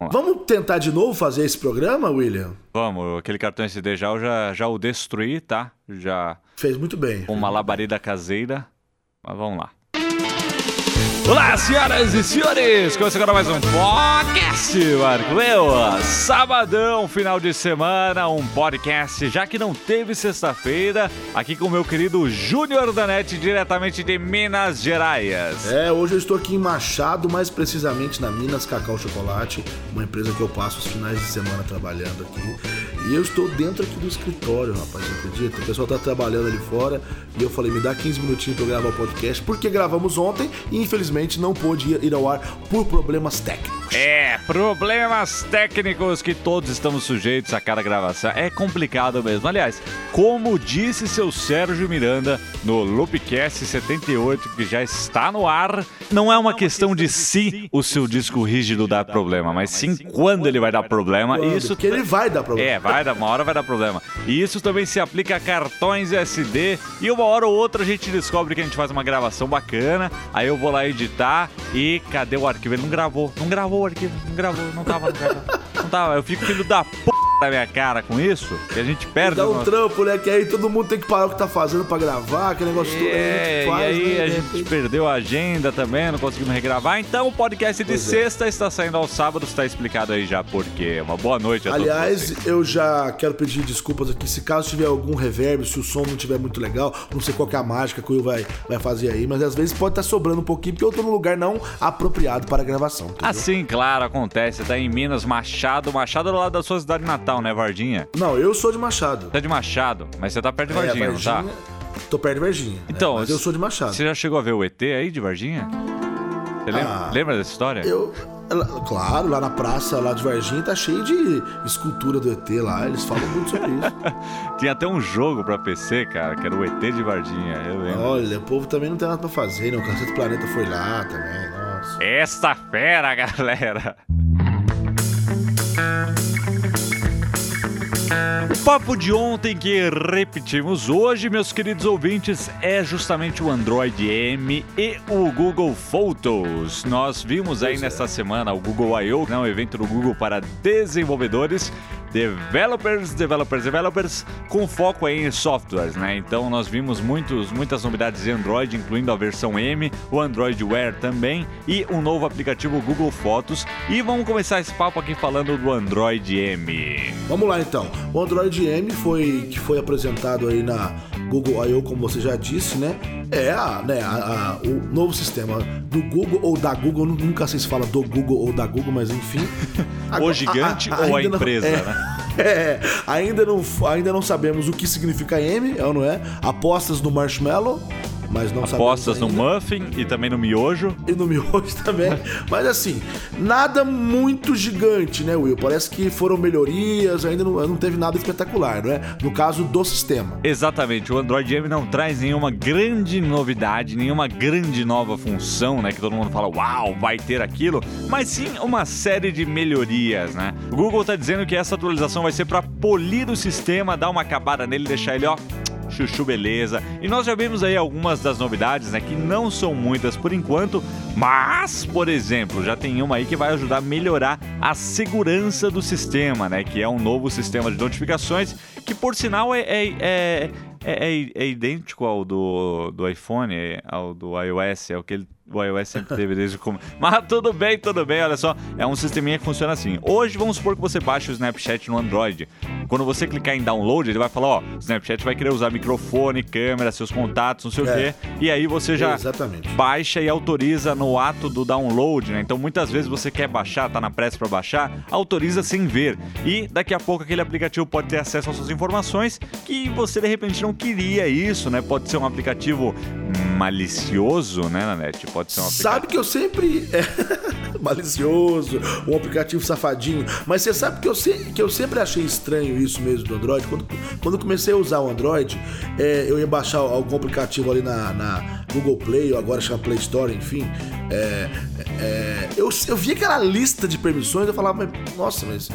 Vamos tentar de novo fazer esse programa, William? Vamos, aquele cartão SD já eu já, já o destruí, tá? Já. Fez muito bem. Com uma labareda caseira. Mas vamos lá. Olá, senhoras e senhores! Começa agora mais um podcast, Marco Meu. Sabadão, final de semana, um podcast, já que não teve sexta-feira, aqui com o meu querido Júnior Danete, diretamente de Minas Gerais. É, hoje eu estou aqui em Machado, mais precisamente na Minas Cacau Chocolate, uma empresa que eu passo os finais de semana trabalhando aqui. E eu estou dentro aqui do escritório, rapaz, você acredita? O pessoal está trabalhando ali fora e eu falei, me dá 15 minutinhos para eu gravar o podcast, porque gravamos ontem e infelizmente não pôde ir ao ar por problemas técnicos. É, problemas técnicos que todos estamos sujeitos a cada gravação. É complicado mesmo. Aliás, como disse seu Sérgio Miranda no Loopcast 78, que já está no ar, não é uma questão de se o seu disco rígido dá problema, mas sim quando ele vai dar problema. Isso que ele vai dar problema. É, vai dar, uma hora vai dar problema. E isso também se aplica a cartões SD. E uma hora ou outra a gente descobre que a gente faz uma gravação bacana. Aí eu vou lá editar editar e cadê o arquivo? Ele não gravou. Não gravou o arquivo, não gravou, não tava, gravou. Não tava. Eu fico filho da p na minha cara com isso, que a gente perde. Dá um nosso... trampo, né? Que aí todo mundo tem que parar o que tá fazendo pra gravar, aquele negócio é, tudo aí a gente faz. E aí né? a gente perdeu a agenda também, não conseguimos regravar. Então o podcast de pois é. sexta é. está saindo aos sábados, está explicado aí já por quê. Uma boa noite a Aliás, eu já quero pedir desculpas aqui. Se caso tiver algum reverb, se o som não estiver muito legal, não sei qual é a mágica que o Will vai, vai fazer aí, mas às vezes pode estar tá sobrando um pouquinho, porque eu tô num lugar não apropriado para a gravação. Entendeu? Assim, claro, acontece. Tá em Minas, Machado. Machado é do lado da sua cidade natal, né, Vardinha? Não, eu sou de Machado. Você é de Machado, mas você tá perto de Varginha, é, Varginha não tá? Tô perto de Varginha. Então, é, mas eu sou de Machado. Você já chegou a ver o ET aí de Varginha? Você lembra, ah, lembra dessa história? Eu. Claro, lá na praça lá de Varginha tá cheio de escultura do ET lá, eles falam muito sobre isso. Tinha até um jogo pra PC, cara, que era o ET de Varginha, eu lembro. Olha, o povo também não tem nada pra fazer, né? O Cacete Planeta foi lá também, nossa. Esta fera, galera! O papo de ontem que repetimos hoje, meus queridos ouvintes, é justamente o Android M e o Google Photos. Nós vimos aí nesta semana o Google I.O., né, um evento do Google para desenvolvedores, developers, developers, developers, com foco aí em softwares, né? Então nós vimos muitos, muitas novidades de Android, incluindo a versão M, o Android Wear também e um novo aplicativo Google Fotos. E vamos começar esse papo aqui falando do Android M. Vamos lá então. O Android M foi que foi apresentado aí na Google I.O., como você já disse, né? É a, né, a, a, o novo sistema do Google ou da Google, nunca sei se fala do Google ou da Google, mas enfim. o gigante ou a empresa, não, é, né? É, ainda não, ainda não sabemos o que significa M, é ou não é? Apostas no Marshmallow mas não Apostas no muffin e também no miojo. E no miojo também. mas assim, nada muito gigante, né, Will? Parece que foram melhorias, ainda não, não teve nada espetacular, não é? No caso do sistema. Exatamente. O Android M não traz nenhuma grande novidade, nenhuma grande nova função, né? Que todo mundo fala, uau, vai ter aquilo. Mas sim uma série de melhorias, né? O Google tá dizendo que essa atualização vai ser para polir o sistema, dar uma acabada nele, deixar ele, ó chuchu beleza. E nós já vimos aí algumas das novidades, né, que não são muitas por enquanto, mas, por exemplo, já tem uma aí que vai ajudar a melhorar a segurança do sistema, né, que é um novo sistema de notificações, que por sinal é, é, é é, é, é, idêntico ao do, do iPhone, ao do iOS, é o que ele o iOS sempre teve desde o começo. Mas tudo bem, tudo bem, olha só. É um sisteminha que funciona assim. Hoje vamos supor que você baixe o Snapchat no Android. Quando você clicar em download, ele vai falar, ó, o Snapchat vai querer usar microfone, câmera, seus contatos, não sei é. o quê. E aí você já Exatamente. baixa e autoriza no ato do download, né? Então muitas vezes você quer baixar, tá na pressa para baixar, autoriza sem ver. E daqui a pouco aquele aplicativo pode ter acesso às suas informações que você de repente não queria isso, né? Pode ser um aplicativo malicioso, né, Nanete? Pode ser um aplicativo. Sabe que eu sempre. É, malicioso, um aplicativo safadinho. Mas você sabe que eu, se... que eu sempre achei estranho isso mesmo do Android. Quando, quando eu comecei a usar o Android, é, eu ia baixar algum aplicativo ali na, na Google Play, ou agora chama Play Store, enfim. É, é, eu, eu vi aquela lista de permissões, eu falava, mas, nossa, mas.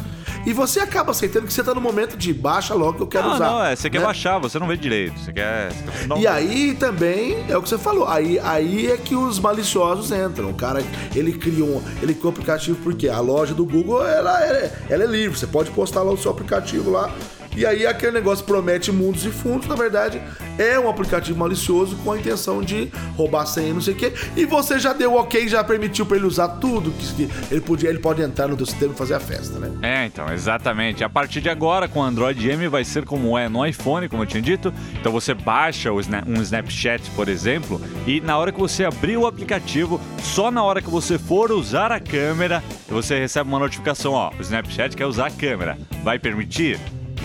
E você acaba aceitando que você tá no momento de baixa logo que eu quero não, usar. Não, é, você né? quer baixar, você não vê direito. Você quer. Você quer E aí também é o que você falou. Aí, aí é que os maliciosos entram. O cara, ele cria um, ele cria um aplicativo porque a loja do Google ela, ela, é, ela é livre. Você pode postar lá o seu aplicativo lá. E aí aquele negócio promete mundos e fundos, na verdade, é um aplicativo malicioso com a intenção de roubar senha, não sei o quê. E você já deu ok, já permitiu para ele usar tudo que ele podia, ele pode entrar no teu sistema e fazer a festa, né? É, então, exatamente. A partir de agora, com o Android M, vai ser como é no iPhone, como eu tinha dito. Então você baixa um Snapchat, por exemplo, e na hora que você abrir o aplicativo, só na hora que você for usar a câmera, você recebe uma notificação, ó, o Snapchat quer usar a câmera. Vai permitir?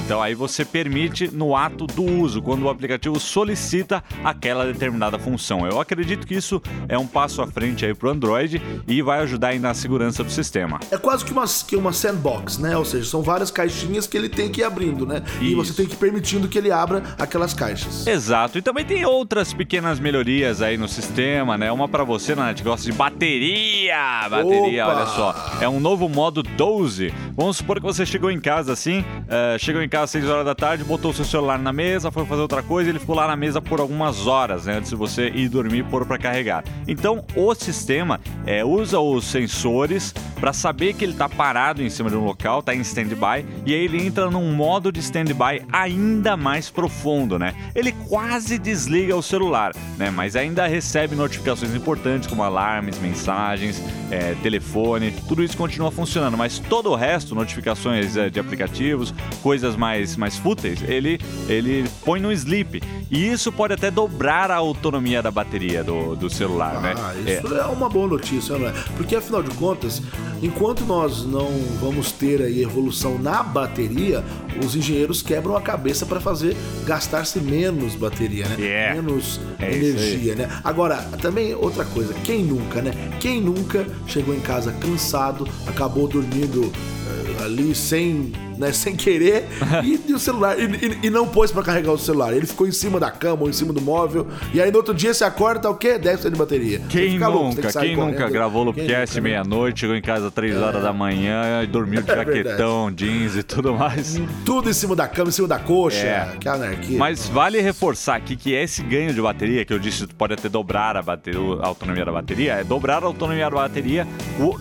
Então aí você permite no ato do uso, quando o aplicativo solicita aquela determinada função. Eu acredito que isso é um passo à frente aí pro Android e vai ajudar aí na segurança do sistema. É quase que uma, que uma sandbox, né? Ou seja, são várias caixinhas que ele tem que ir abrindo, né? Isso. E você tem que ir permitindo que ele abra aquelas caixas. Exato. E também tem outras pequenas melhorias aí no sistema, né? Uma para você, que gosta de bateria. Bateria, Opa! olha só. É um novo modo 12. Vamos supor que você chegou em casa assim, uh, chegou em casa às 6 horas da tarde, botou o seu celular na mesa, foi fazer outra coisa, ele ficou lá na mesa por algumas horas, né, antes de você ir dormir e pôr para carregar. Então, o sistema é, usa os sensores para saber que ele está parado em cima de um local, está em stand-by, e aí ele entra num modo de stand-by ainda mais profundo, né? Ele quase desliga o celular, né? Mas ainda recebe notificações importantes como alarmes, mensagens, é, telefone, tudo isso continua funcionando, mas todo o resto, notificações é, de aplicativos, coisas mais, mais fúteis, ele, ele põe no sleep. E isso pode até dobrar a autonomia da bateria do, do celular, ah, né? Isso é. é uma boa notícia, não é? Porque afinal de contas, enquanto nós não vamos ter aí evolução na bateria, os engenheiros quebram a cabeça para fazer gastar-se menos bateria, né? Yeah. Menos é energia, né? Agora, também outra coisa, quem nunca, né? Quem nunca chegou em casa cansado, acabou dormindo uh, ali sem né, sem querer, e, e o celular, e, e, e não pôs para carregar o celular. Ele ficou em cima da cama ou em cima do móvel, e aí no outro dia você acorda, tá o quê? 10% de bateria. Quem nunca, que quem correndo. nunca gravou Loopcast né? meia-noite, chegou em casa 3 é. horas da manhã e dormiu de é jaquetão, jeans e tudo mais. Tudo em cima da cama, em cima da coxa, é. que anarquia. Mas vale reforçar aqui que esse ganho de bateria, que eu disse pode até dobrar a, bateria, a autonomia da bateria, é dobrar a autonomia da bateria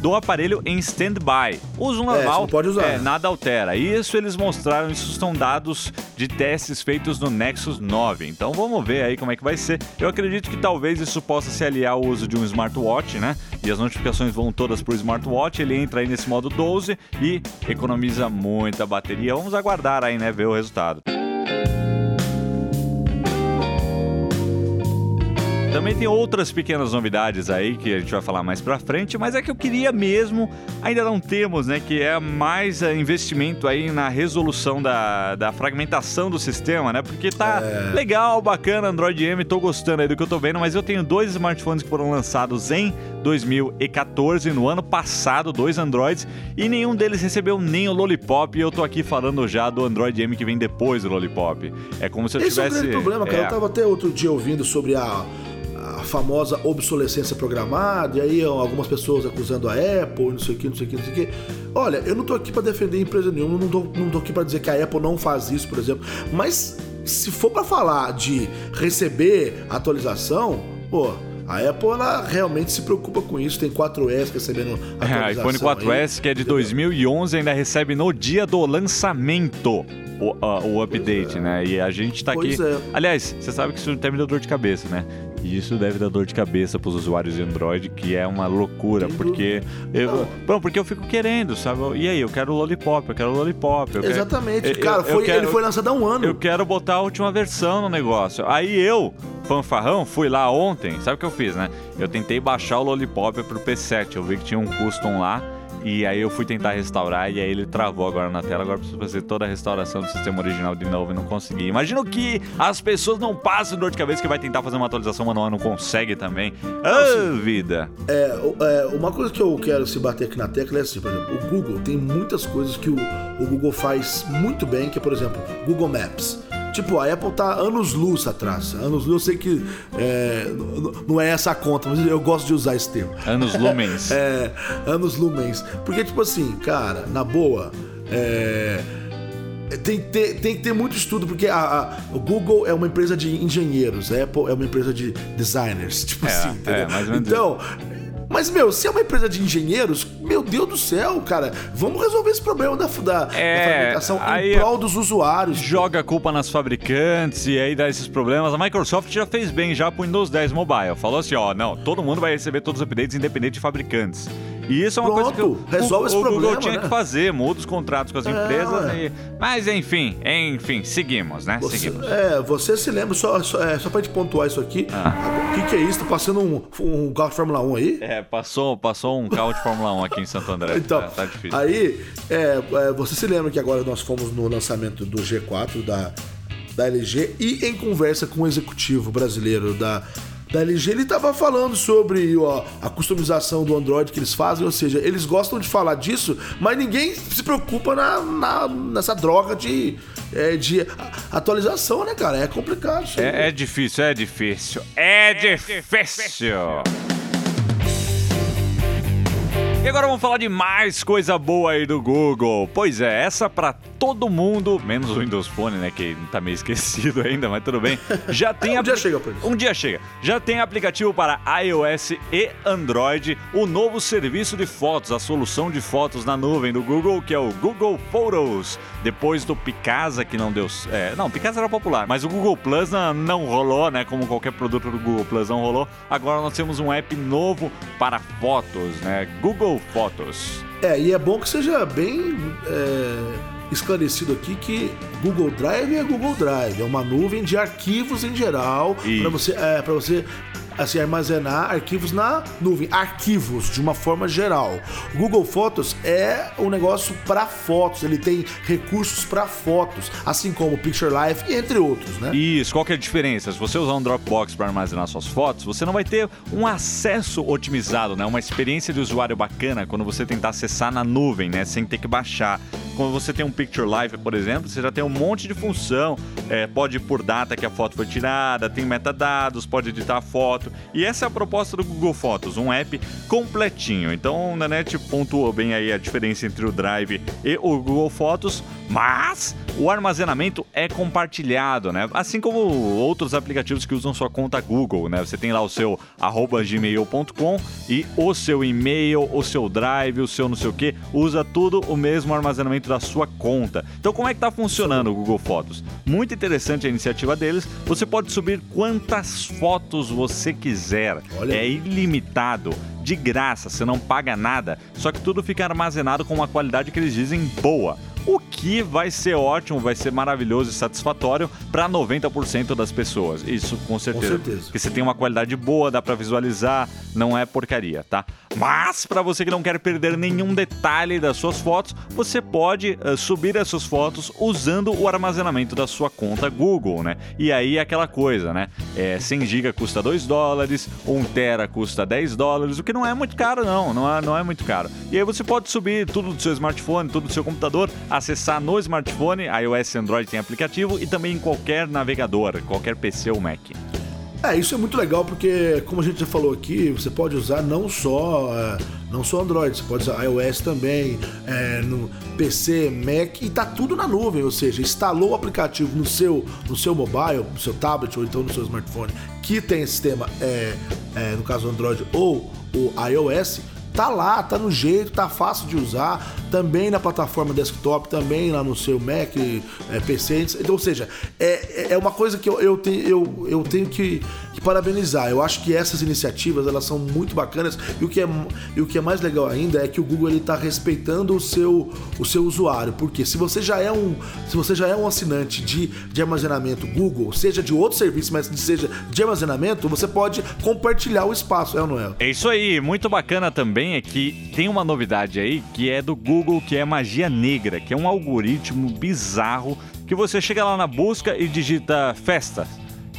do aparelho em stand-by. Uso é, normal, é, pode usar. É, nada altera. Isso eles mostraram isso são dados de testes feitos no Nexus 9. Então vamos ver aí como é que vai ser. Eu acredito que talvez isso possa se aliar ao uso de um smartwatch, né? E as notificações vão todas para o smartwatch, ele entra aí nesse modo 12 e economiza muita bateria. Vamos aguardar aí, né, ver o resultado. Também tem outras pequenas novidades aí que a gente vai falar mais pra frente, mas é que eu queria mesmo, ainda não temos, né? Que é mais eh, investimento aí na resolução da, da fragmentação do sistema, né? Porque tá é... legal, bacana, Android M, tô gostando aí do que eu tô vendo, mas eu tenho dois smartphones que foram lançados em 2014, no ano passado, dois Androids, e nenhum deles recebeu nem o Lollipop, e eu tô aqui falando já do Android M que vem depois do Lollipop. É como se eu Esse tivesse. Esse é grande problema, cara. É... Eu tava até outro dia ouvindo sobre a a famosa obsolescência programada, e aí algumas pessoas acusando a Apple, não sei o que, não sei o que, não sei o que. Olha, eu não tô aqui para defender empresa nenhuma, não tô, não tô aqui para dizer que a Apple não faz isso, por exemplo, mas se for para falar de receber atualização, pô, a Apple ela realmente se preocupa com isso, tem 4S recebendo atualização. É, iPhone 4S aí, que é de 2011 ainda recebe no dia do lançamento o, o update, é. né? E a gente tá pois aqui. É. Aliás, você sabe que isso até me deu dor de cabeça, né? E isso deve dar dor de cabeça para os usuários de Android, que é uma loucura, porque eu, bom, porque eu fico querendo, sabe? E aí, eu quero o Lollipop, eu quero o Lollipop. Eu Exatamente, quero, cara, eu, foi, quero, ele foi lançado há um ano. Eu quero botar a última versão no negócio. Aí eu, fanfarrão, fui lá ontem, sabe o que eu fiz, né? Eu tentei baixar o Lollipop pro P7, eu vi que tinha um custom lá. E aí eu fui tentar restaurar e aí ele travou agora na tela. Agora preciso fazer toda a restauração do sistema original de novo e não consegui. Imagino que as pessoas não passam dor de cabeça que vai tentar fazer uma atualização manual e não consegue também. Ah, vida! É, é, uma coisa que eu quero se bater aqui na tecla é assim, por exemplo, o Google tem muitas coisas que o, o Google faz muito bem, que é, por exemplo, Google Maps. Tipo, a Apple tá anos luz atrás. Anos luz, eu sei que é, não é essa a conta, mas eu gosto de usar esse termo. Anos lumens. é, anos lumens. Porque, tipo assim, cara, na boa, é tem, tem, tem que ter muito estudo, porque a, a, o Google é uma empresa de engenheiros, a Apple é uma empresa de designers, tipo é, assim, é, entendeu? então, mas, meu, se é uma empresa de engenheiros, meu Deus do céu, cara, vamos resolver esse problema da, da, é, da fabricação em prol dos usuários. Joga a culpa nas fabricantes e aí dá esses problemas. A Microsoft já fez bem já pro Windows 10 Mobile. Falou assim, ó, não, todo mundo vai receber todos os updates independente de fabricantes. E isso é uma Pronto, coisa que resolve o, esse o problema, Google tinha né? que fazer, muda os contratos com as é, empresas. E... Mas enfim, enfim, seguimos, né? Você, seguimos. É, você se lembra, só, só, é, só pra gente pontuar isso aqui, ah. o que, que é isso? Tá passando um, um carro de Fórmula 1 aí? É, passou, passou um carro de Fórmula 1 aqui em Santo André. então, tá, tá difícil. Aí, é, é, você se lembra que agora nós fomos no lançamento do G4 da, da LG e em conversa com o executivo brasileiro da da LG, ele estava falando sobre ó, a customização do Android que eles fazem, ou seja, eles gostam de falar disso, mas ninguém se preocupa na, na nessa droga de, é, de atualização, né, cara? É complicado. Isso é, é difícil, é difícil. É difícil. E agora vamos falar de mais coisa boa aí do Google. Pois é, essa para todo mundo, menos o Windows Phone, né, que tá meio esquecido ainda, mas tudo bem. Já tem um dia chega isso. Um dia chega. Já tem aplicativo para iOS e Android, o novo serviço de fotos, a solução de fotos na nuvem do Google, que é o Google Photos. Depois do Picasa que não deu, é, não, Picasa era popular, mas o Google Plus não, não rolou, né, como qualquer produto do Google Plus não rolou. Agora nós temos um app novo para fotos, né? Google Fotos. É, e é bom que seja bem é, esclarecido aqui que Google Drive é Google Drive, é uma nuvem de arquivos em geral para você, é, para você assim, armazenar arquivos na nuvem, arquivos de uma forma geral. O Google Fotos é um negócio para fotos, ele tem recursos para fotos, assim como o Picture Life, entre outros, né? Isso, qual que é a diferença? Se você usar um Dropbox para armazenar suas fotos, você não vai ter um acesso otimizado, né? Uma experiência de usuário bacana quando você tentar acessar na nuvem, né? Sem ter que baixar. Quando você tem um Picture Live, por exemplo, você já tem um monte de função. É, pode ir por data que a foto foi tirada, tem metadados, pode editar a foto. E essa é a proposta do Google Fotos, um app completinho. Então, o Nanete pontuou bem aí a diferença entre o Drive e o Google Fotos, mas o armazenamento é compartilhado, né? Assim como outros aplicativos que usam sua conta Google, né? Você tem lá o seu gmail.com e o seu e-mail, o seu Drive, o seu não sei o que, usa tudo o mesmo armazenamento da sua conta. Então, como é que tá funcionando o Google Fotos? Muito interessante a iniciativa deles. Você pode subir quantas fotos você quiser. Olha. É ilimitado de graça, você não paga nada, só que tudo fica armazenado com uma qualidade que eles dizem boa o que vai ser ótimo, vai ser maravilhoso e satisfatório para 90% das pessoas. Isso com certeza. Com certeza. Porque você tem uma qualidade boa, dá para visualizar, não é porcaria, tá? Mas para você que não quer perder nenhum detalhe das suas fotos, você pode uh, subir as suas fotos usando o armazenamento da sua conta Google, né? E aí é aquela coisa, né? É, 100 GB custa 2 dólares, 1 tera custa 10 dólares, o que não é muito caro não, não é, não é muito caro. E aí você pode subir tudo do seu smartphone, tudo do seu computador, acessar no smartphone, iOS e Android tem aplicativo e também em qualquer navegador, qualquer PC ou Mac. É, isso é muito legal porque, como a gente já falou aqui, você pode usar não só, é, não só Android, você pode usar iOS também, é, no PC, Mac e tá tudo na nuvem, ou seja, instalou o aplicativo no seu, no seu mobile, no seu tablet ou então no seu smartphone que tem sistema, é, é, no caso Android ou o iOS, tá lá, tá no jeito, tá fácil de usar, também na plataforma desktop, também lá no seu Mac, é, PC. Então, ou seja, é, é uma coisa que eu, eu, eu, eu tenho que, parabenizar. Eu acho que essas iniciativas elas são muito bacanas e o que é, e o que é mais legal ainda é que o Google ele está respeitando o seu, o seu usuário. Porque se você já é um, se você já é um assinante de, de armazenamento Google, seja de outro serviço, mas seja de armazenamento, você pode compartilhar o espaço, é ou não é? É isso aí, muito bacana também é que tem uma novidade aí que é do Google, que é magia negra, que é um algoritmo bizarro que você chega lá na busca e digita festa.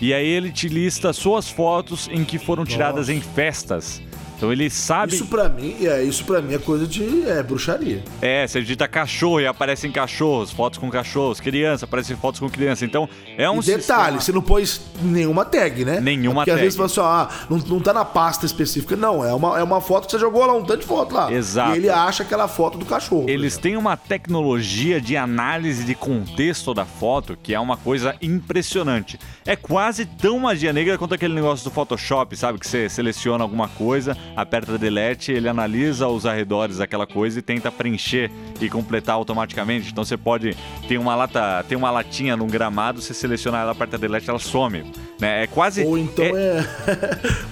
E aí ele te lista suas fotos em que foram tiradas Nossa. em festas. Então ele sabe. Isso pra mim, é, isso para mim é coisa de é, bruxaria. É, você digita cachorro e aparecem cachorros, fotos com cachorros, criança, aparecem fotos com criança. Então é um e detalhe, sistema... você não pôs nenhuma tag, né? Nenhuma Porque tag. às vezes você fala assim, ah, não, não tá na pasta específica. Não, é uma, é uma foto que você jogou lá, um tanto de foto lá. Exato. E ele acha aquela foto do cachorro. Eles têm uma tecnologia de análise de contexto da foto que é uma coisa impressionante. É quase tão magia negra quanto aquele negócio do Photoshop, sabe? Que você seleciona alguma coisa, aperta delete, ele analisa os arredores daquela coisa e tenta preencher e completar automaticamente. Então você pode ter uma lata, tem uma latinha num gramado, você seleciona ela, aperta delete, ela some. Né? É quase. Ou então é. é...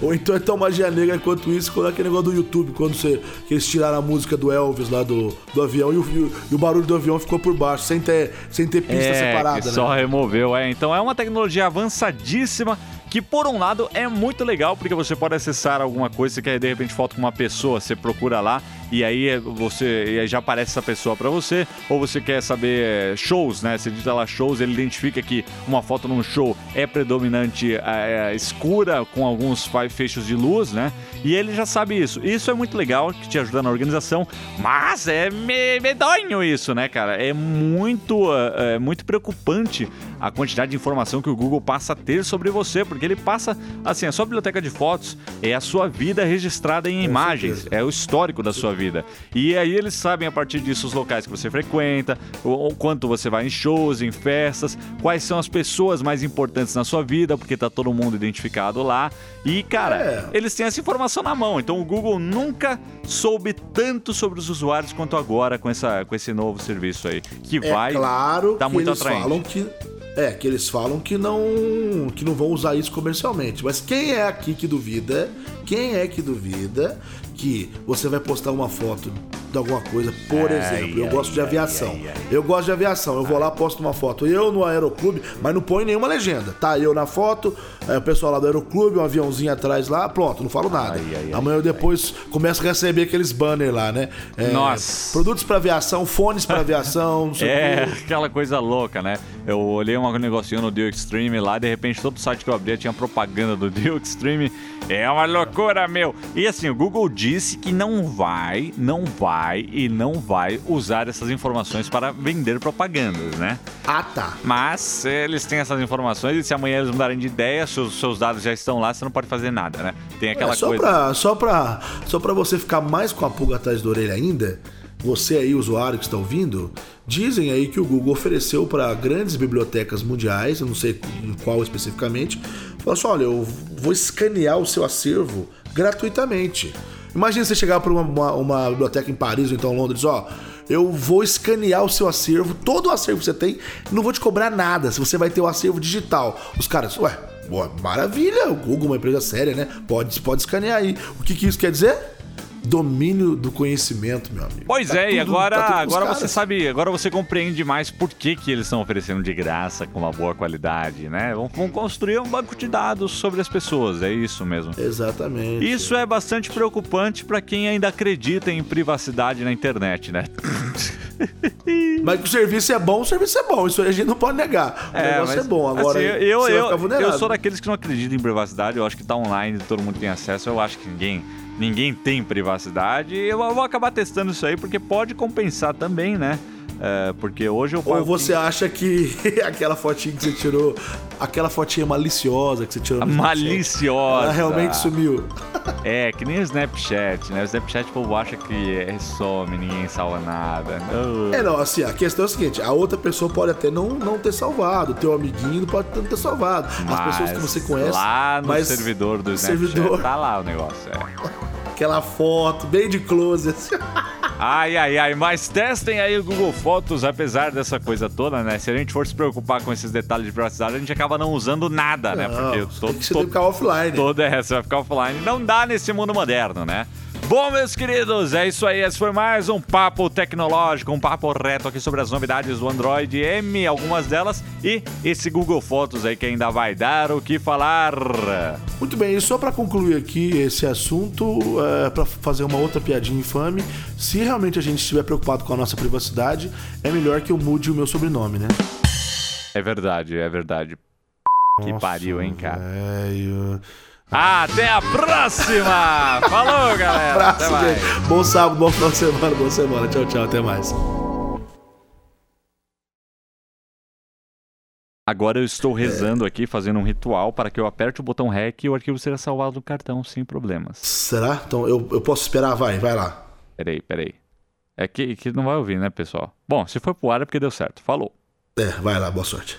Ou então é tão magia negra quanto isso, quando é aquele negócio do YouTube, quando você, que eles tiraram a música do Elvis lá do, do avião e o, e o barulho do avião ficou por baixo, sem ter, sem ter pista é, separada. Né? Só removeu, é. Então é uma tecnologia avançadíssima que por um lado é muito legal porque você pode acessar alguma coisa, você quer de repente foto com uma pessoa, você procura lá e aí você e aí já aparece essa pessoa para você, ou você quer saber é, shows, né? Você digita lá shows, ele identifica que uma foto num show é predominante é, é, escura com alguns fechos de luz, né? E ele já sabe isso. Isso é muito legal, que te ajuda na organização, mas é medonho isso, né, cara? É muito, é, é muito preocupante a quantidade de informação que o Google passa a ter sobre você, porque ele passa, assim, a sua biblioteca de fotos é a sua vida registrada em imagens, é o histórico da sua vida. E aí eles sabem a partir disso os locais que você frequenta, o, quanto você vai em shows, em festas, quais são as pessoas mais importantes na sua vida, porque tá todo mundo identificado lá. E, cara, é. eles têm essa informação na mão. Então o Google nunca soube tanto sobre os usuários quanto agora com, essa, com esse novo serviço aí. Que é vai claro tá muito eles atraente. Falam que é, que eles falam que não que não vão usar isso comercialmente. Mas quem é aqui que duvida? Quem é que duvida que você vai postar uma foto de alguma coisa, por exemplo, eu gosto de aviação. Eu gosto de aviação. Eu vou lá, posto uma foto. Eu no aeroclube, mas não põe nenhuma legenda. Tá, eu na foto, é, o pessoal lá do aeroclube, um aviãozinho atrás lá, pronto, não falo nada. Amanhã eu depois começo a receber aqueles banners lá, né? É, Nossa. Produtos para aviação, fones para aviação, não sei É, aquela coisa louca, né? Eu olhei um negocinho no Deal Extreme lá, de repente todo site que eu abria tinha propaganda do Deal Extreme. É uma loucura, meu. E assim, o Google disse que não vai, não vai e não vai usar essas informações para vender propagandas, né? Ah, tá. Mas eles têm essas informações e se amanhã eles mudarem de ideia, seus, seus dados já estão lá, você não pode fazer nada, né? Tem aquela é, só coisa. Pra, só, pra, só pra você ficar mais com a pulga atrás da orelha ainda, você aí, usuário que está ouvindo, dizem aí que o Google ofereceu para grandes bibliotecas mundiais, eu não sei qual especificamente, falou assim: olha, eu vou escanear o seu acervo gratuitamente. Imagina você chegar para uma, uma, uma, biblioteca em Paris ou então Londres, ó. Eu vou escanear o seu acervo, todo o acervo que você tem, não vou te cobrar nada, se você vai ter o acervo digital. Os caras, ué, boa, maravilha, o Google, é uma empresa séria, né? Pode, pode escanear aí. O que, que isso quer dizer? Domínio do conhecimento, meu amigo. Pois tá é, tudo, e agora, tá agora você sabe, agora você compreende mais por que, que eles estão oferecendo de graça com uma boa qualidade, né? Vão, vão construir um banco de dados sobre as pessoas, é isso mesmo. Exatamente. Isso é bastante preocupante para quem ainda acredita em privacidade na internet, né? mas que o serviço é bom, o serviço é bom. Isso a gente não pode negar. O é, negócio mas, é bom. Agora, assim, eu, eu, eu sou daqueles que não acreditam em privacidade. Eu acho que tá online, todo mundo tem acesso. Eu acho que ninguém ninguém tem privacidade. Eu vou acabar testando isso aí porque pode compensar também, né? É, porque hoje eu Ou você acha que aquela fotinha que você tirou, aquela fotinha maliciosa que você tirou no Maliciosa. Ela realmente sumiu. É, que nem o Snapchat, né? O Snapchat o povo acha que é some, ninguém salva nada. É, não, assim, a questão é a seguinte: a outra pessoa pode até não, não ter salvado, o teu amiguinho pode não ter salvado. Mas As pessoas que você conhece. Lá no servidor do Snapchat servidor... tá lá o negócio. É aquela foto bem de close. Assim. Ai, ai, ai, mas testem aí o Google Fotos, apesar dessa coisa toda, né? Se a gente for se preocupar com esses detalhes de privacidade, a gente acaba não usando nada, né? Porque todo, tem que todo, ficar offline. Todo é, você vai ficar offline. Não dá nesse mundo moderno, né? Bom, meus queridos, é isso aí. Esse foi mais um papo tecnológico, um papo reto aqui sobre as novidades do Android M, algumas delas, e esse Google Fotos aí que ainda vai dar o que falar. Muito bem, e só para concluir aqui esse assunto, é, para fazer uma outra piadinha infame, se realmente a gente estiver preocupado com a nossa privacidade, é melhor que eu mude o meu sobrenome, né? É verdade, é verdade. Que pariu, hein, cara? Velho. Até a próxima! Falou, galera! Abraço, bom sábado, bom final de semana, boa semana. Tchau, tchau, até mais. Agora eu estou rezando aqui, fazendo um ritual para que eu aperte o botão REC e o arquivo seja salvado no cartão sem problemas. Será? Então eu, eu posso esperar? Vai, vai lá. Peraí, peraí. É que, que não vai ouvir, né, pessoal? Bom, se foi pro ar é porque deu certo. Falou. É, vai lá, boa sorte.